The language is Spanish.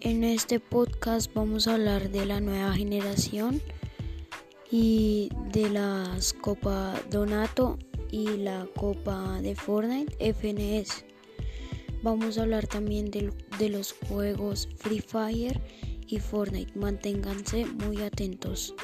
En este podcast vamos a hablar de la nueva generación y de las Copa Donato y la Copa de Fortnite FNS. Vamos a hablar también de, de los juegos Free Fire y Fortnite. Manténganse muy atentos.